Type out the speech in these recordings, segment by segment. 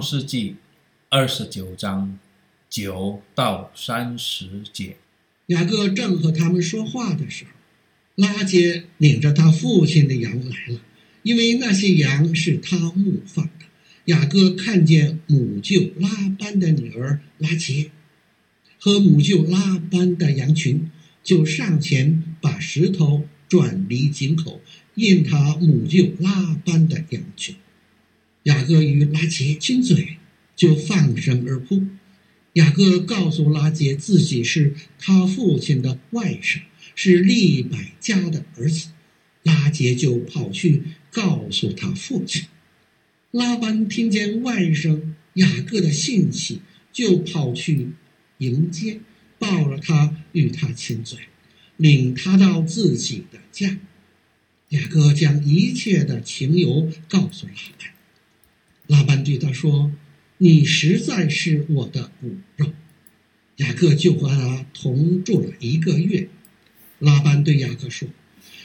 创世纪二十九章九到三十节。雅各正和他们说话的时候，拉结领着他父亲的羊来了，因为那些羊是他牧放的。雅各看见母舅拉班的女儿拉结和母舅拉班的羊群，就上前把石头转离井口，印他母舅拉班的羊群。雅各与拉杰亲嘴，就放声而哭。雅各告诉拉杰自己是他父亲的外甥，是利百加的儿子。拉杰就跑去告诉他父亲。拉班听见外甥雅各的信息，就跑去迎接，抱了他，与他亲嘴，领他到自己的家。雅各将一切的情由告诉拉班。拉班对他说：“你实在是我的骨肉。”雅各就和他同住了一个月。拉班对雅各说：“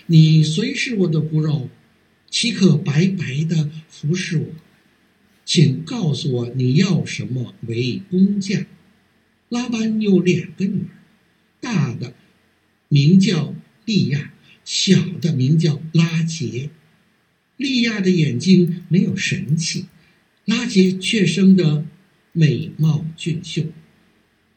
你虽是我的骨肉。”岂可白白的服侍我？请告诉我你要什么为工匠？拉班有两个女儿，大的名叫利亚，小的名叫拉结。利亚的眼睛没有神气，拉杰却生得美貌俊秀。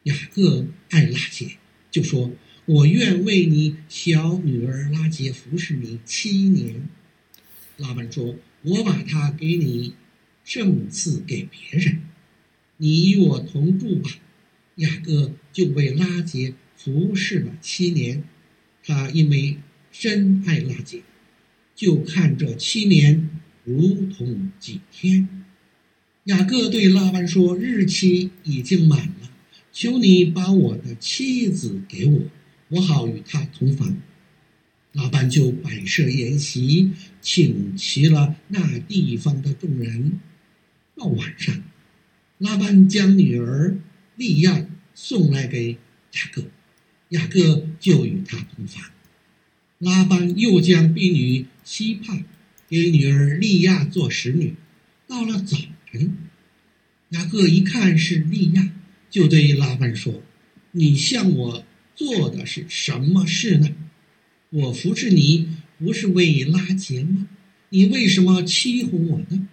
雅各爱拉杰，就说：“我愿为你小女儿拉杰服侍你七年。”拉班说：“我把她给你，胜赐给别人。你与我同住吧。”雅各就为拉杰服侍了七年。他因为深爱拉杰，就看这七年如同几天。雅各对拉班说：“日期已经满了，求你把我的妻子给我，我好与她同房。”拉班就摆设筵席，请齐了那地方的众人。到晚上，拉班将女儿利亚送来给雅各，雅各就与他同房。拉班又将婢女西帕给女儿利亚做使女。到了早晨，雅各一看是利亚，就对拉班说：“你向我做的是什么事呢？”我服侍你不是为拉杰吗？你为什么欺哄我呢？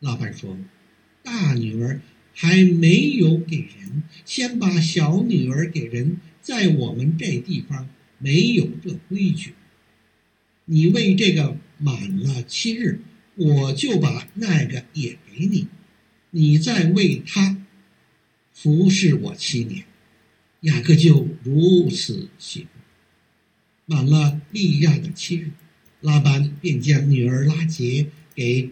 拉班说：“大女儿还没有给人，先把小女儿给人，在我们这地方没有这规矩。你为这个满了七日，我就把那个也给你，你再为他服侍我七年。”雅各就如此行。满了利亚的七日，拉班便将女儿拉结给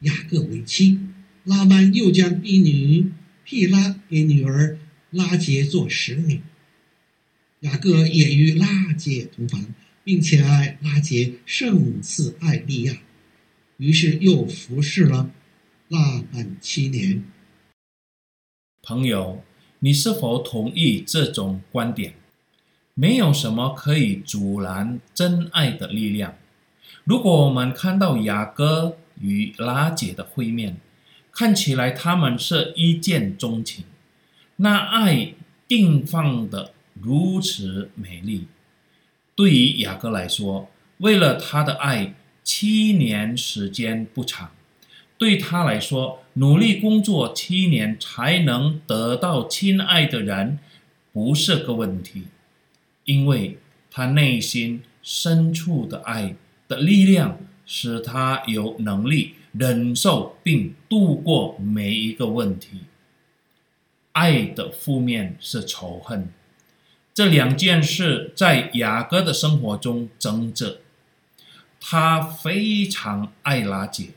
雅各为妻。拉班又将婢女毗拉给女儿拉结做使女。雅各也与拉结同房，并且爱拉结胜似爱利亚，于是又服侍了拉班七年。朋友，你是否同意这种观点？没有什么可以阻拦真爱的力量。如果我们看到雅各与拉姐的会面，看起来他们是一见钟情，那爱定放的如此美丽。对于雅各来说，为了他的爱，七年时间不长；对他来说，努力工作七年才能得到亲爱的人，不是个问题。因为他内心深处的爱的力量，使他有能力忍受并度过每一个问题。爱的负面是仇恨，这两件事在雅各的生活中争执。他非常爱拉结，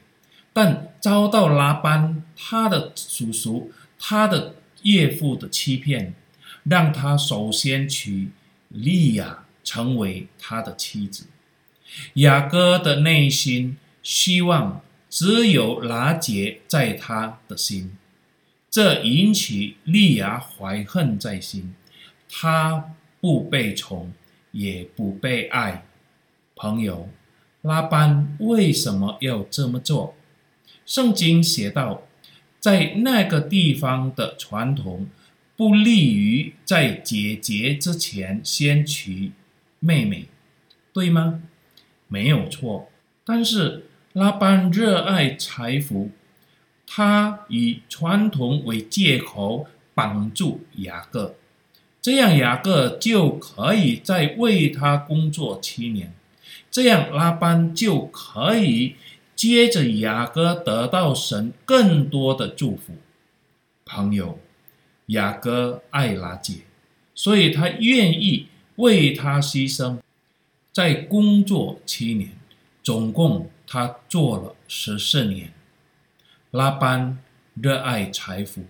但遭到拉班他的叔叔、他的岳父的欺骗，让他首先娶。利亚成为他的妻子，雅各的内心希望只有拉结在他的心，这引起利亚怀恨在心，他不被宠，也不被爱。朋友，拉班为什么要这么做？圣经写道：在那个地方的传统不利于在姐姐之前先娶妹妹，对吗？没有错。但是拉班热爱财富，他以传统为借口绑住雅各，这样雅各就可以再为他工作七年，这样拉班就可以。接着，雅各得到神更多的祝福。朋友，雅各爱拉结，所以他愿意为他牺牲。在工作七年，总共他做了十四年。拉班热爱财富，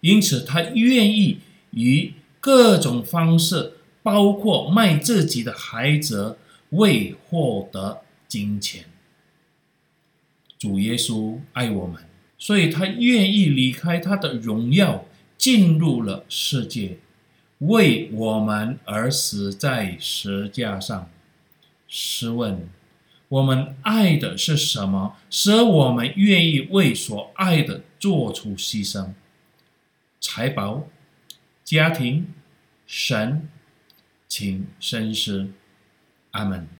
因此他愿意以各种方式，包括卖自己的孩子，为获得金钱。主耶稣爱我们，所以他愿意离开他的荣耀，进入了世界，为我们而死在十架上。试问，我们爱的是什么，使我们愿意为所爱的做出牺牲？财宝、家庭、神，请深思。Amen.